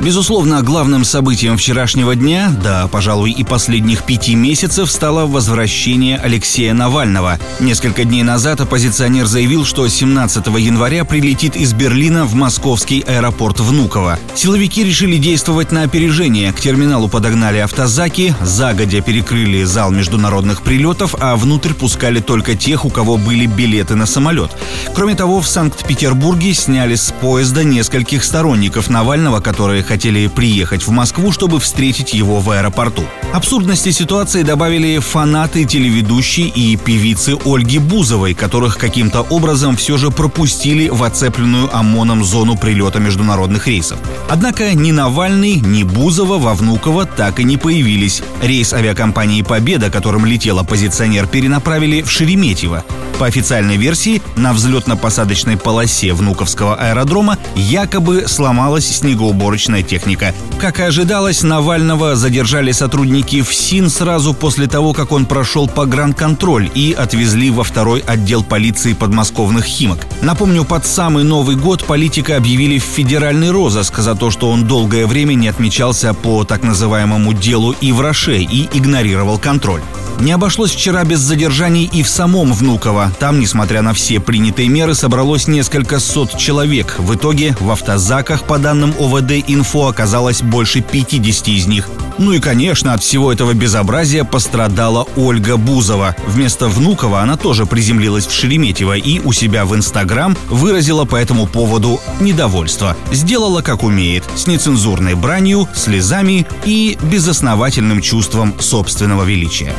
Безусловно, главным событием вчерашнего дня, да, пожалуй, и последних пяти месяцев, стало возвращение Алексея Навального. Несколько дней назад оппозиционер заявил, что 17 января прилетит из Берлина в московский аэропорт Внуково. Силовики решили действовать на опережение. К терминалу подогнали автозаки, загодя перекрыли зал международных прилетов, а внутрь пускали только тех, у кого были билеты на самолет. Кроме того, в Санкт-Петербурге сняли с поезда нескольких сторонников Навального, которые хотели приехать в Москву, чтобы встретить его в аэропорту. Абсурдности ситуации добавили фанаты телеведущей и певицы Ольги Бузовой, которых каким-то образом все же пропустили в оцепленную ОМОНом зону прилета международных рейсов. Однако ни Навальный, ни Бузова во Внуково так и не появились. Рейс авиакомпании «Победа», которым летел оппозиционер, перенаправили в Шереметьево. По официальной версии, на взлетно-посадочной полосе Внуковского аэродрома якобы сломалась снегоуборочная техника. Как и ожидалось, Навального задержали сотрудники ФСИН сразу после того, как он прошел погранконтроль и отвезли во второй отдел полиции подмосковных Химок. Напомню, под самый Новый год политика объявили в федеральный розыск за то, что он долгое время не отмечался по так называемому делу Ивраше и игнорировал контроль. Не обошлось вчера без задержаний и в самом Внуково. Там, несмотря на все принятые меры, собралось несколько сот человек. В итоге в автозаках, по данным ОВД «Инфо», оказалось больше 50 из них. Ну и, конечно, от всего этого безобразия пострадала Ольга Бузова. Вместо Внукова она тоже приземлилась в Шереметьево и у себя в Инстаграм выразила по этому поводу недовольство. Сделала как умеет, с нецензурной бранью, слезами и безосновательным чувством собственного величия.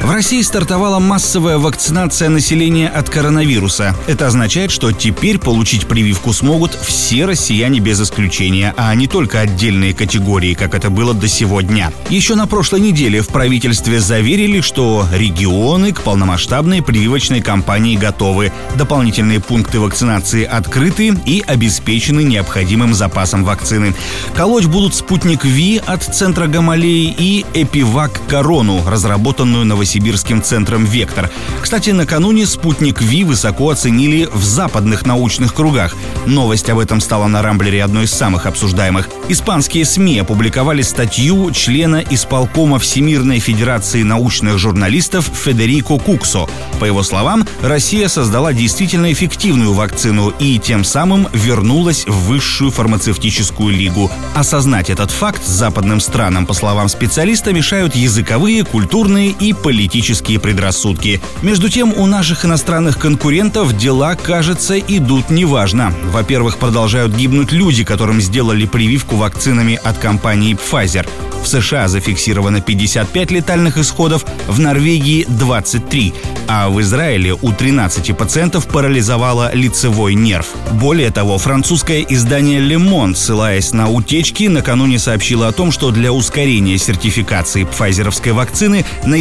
В России стартовала массовая вакцинация населения от коронавируса. Это означает, что теперь получить прививку смогут все россияне без исключения, а не только отдельные категории, как это было до сегодня. Еще на прошлой неделе в правительстве заверили, что регионы к полномасштабной прививочной кампании готовы. Дополнительные пункты вакцинации открыты и обеспечены необходимым запасом вакцины. Колоть будут спутник ВИ от центра Гамалеи и Эпивак Корону, разработанную Новосибирском Новосибирским центром «Вектор». Кстати, накануне спутник ВИ высоко оценили в западных научных кругах. Новость об этом стала на Рамблере одной из самых обсуждаемых. Испанские СМИ опубликовали статью члена исполкома Всемирной Федерации научных журналистов Федерико Куксо. По его словам, Россия создала действительно эффективную вакцину и тем самым вернулась в высшую фармацевтическую лигу. Осознать этот факт западным странам, по словам специалиста, мешают языковые, культурные и политические политические предрассудки. Между тем, у наших иностранных конкурентов дела, кажется, идут неважно. Во-первых, продолжают гибнуть люди, которым сделали прививку вакцинами от компании Pfizer. В США зафиксировано 55 летальных исходов, в Норвегии 23, а в Израиле у 13 пациентов парализовало лицевой нерв. Более того, французское издание Le Monde, ссылаясь на утечки, накануне сообщило о том, что для ускорения сертификации пфайзеровской вакцины на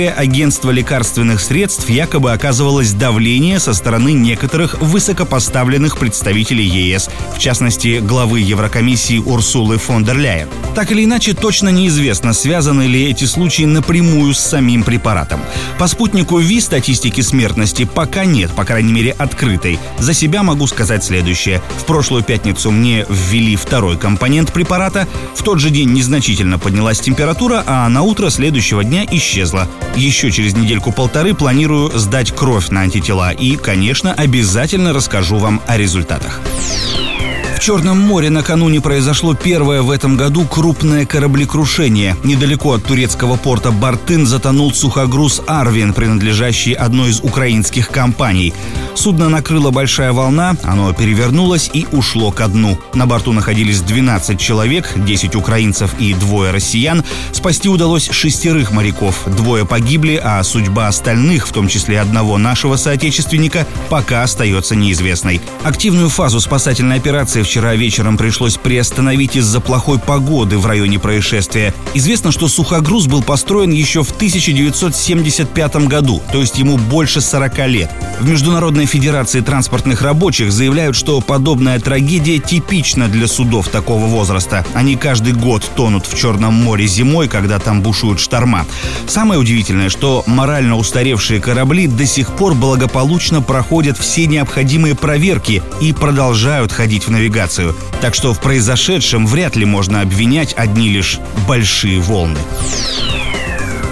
Европейское агентство лекарственных средств якобы оказывалось давление со стороны некоторых высокопоставленных представителей ЕС, в частности, главы Еврокомиссии Урсулы фон дер Ляйен. Так или иначе, Точно неизвестно, связаны ли эти случаи напрямую с самим препаратом. По спутнику ВИ статистики смертности пока нет, по крайней мере открытой. За себя могу сказать следующее. В прошлую пятницу мне ввели второй компонент препарата. В тот же день незначительно поднялась температура, а на утро следующего дня исчезла. Еще через недельку-полторы планирую сдать кровь на антитела и, конечно, обязательно расскажу вам о результатах. В Черном море накануне произошло первое в этом году крупное кораблекрушение. Недалеко от турецкого порта Бартын затонул сухогруз «Арвин», принадлежащий одной из украинских компаний. Судно накрыла большая волна, оно перевернулось и ушло ко дну. На борту находились 12 человек, 10 украинцев и двое россиян. Спасти удалось шестерых моряков. Двое погибли, а судьба остальных, в том числе одного нашего соотечественника, пока остается неизвестной. Активную фазу спасательной операции в вчера вечером пришлось приостановить из-за плохой погоды в районе происшествия. Известно, что сухогруз был построен еще в 1975 году, то есть ему больше 40 лет. В Международной Федерации транспортных рабочих заявляют, что подобная трагедия типична для судов такого возраста. Они каждый год тонут в Черном море зимой, когда там бушуют шторма. Самое удивительное, что морально устаревшие корабли до сих пор благополучно проходят все необходимые проверки и продолжают ходить в навигацию. Так что в произошедшем вряд ли можно обвинять одни лишь большие волны.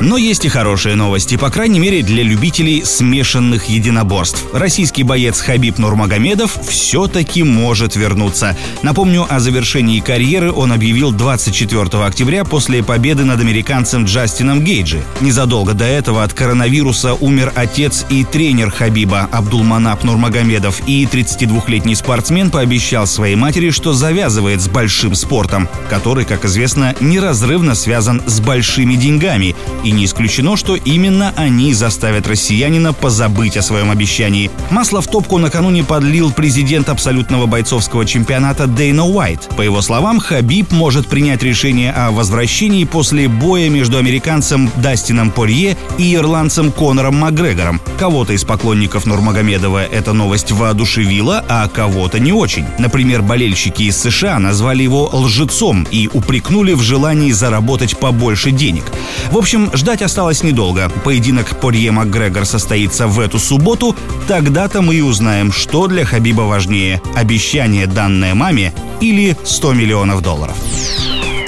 Но есть и хорошие новости, по крайней мере для любителей смешанных единоборств. Российский боец Хабиб Нурмагомедов все-таки может вернуться. Напомню, о завершении карьеры он объявил 24 октября после победы над американцем Джастином Гейджи. Незадолго до этого от коронавируса умер отец и тренер Хабиба Абдулманап Нурмагомедов, и 32-летний спортсмен пообещал своей матери, что завязывает с большим спортом, который, как известно, неразрывно связан с большими деньгами и не исключено, что именно они заставят россиянина позабыть о своем обещании. Масло в топку накануне подлил президент абсолютного бойцовского чемпионата Дейна Уайт. По его словам, Хабиб может принять решение о возвращении после боя между американцем Дастином Порье и ирландцем Конором Макгрегором. Кого-то из поклонников Нурмагомедова эта новость воодушевила, а кого-то не очень. Например, болельщики из США назвали его лжецом и упрекнули в желании заработать побольше денег. В общем, Ждать осталось недолго. Поединок Порье Макгрегор состоится в эту субботу. Тогда-то мы и узнаем, что для Хабиба важнее – обещание, данное маме или 100 миллионов долларов.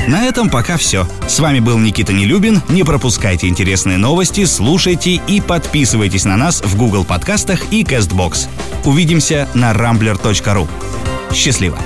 На этом пока все. С вами был Никита Нелюбин. Не пропускайте интересные новости, слушайте и подписывайтесь на нас в Google подкастах и CastBox. Увидимся на rambler.ru. Счастливо!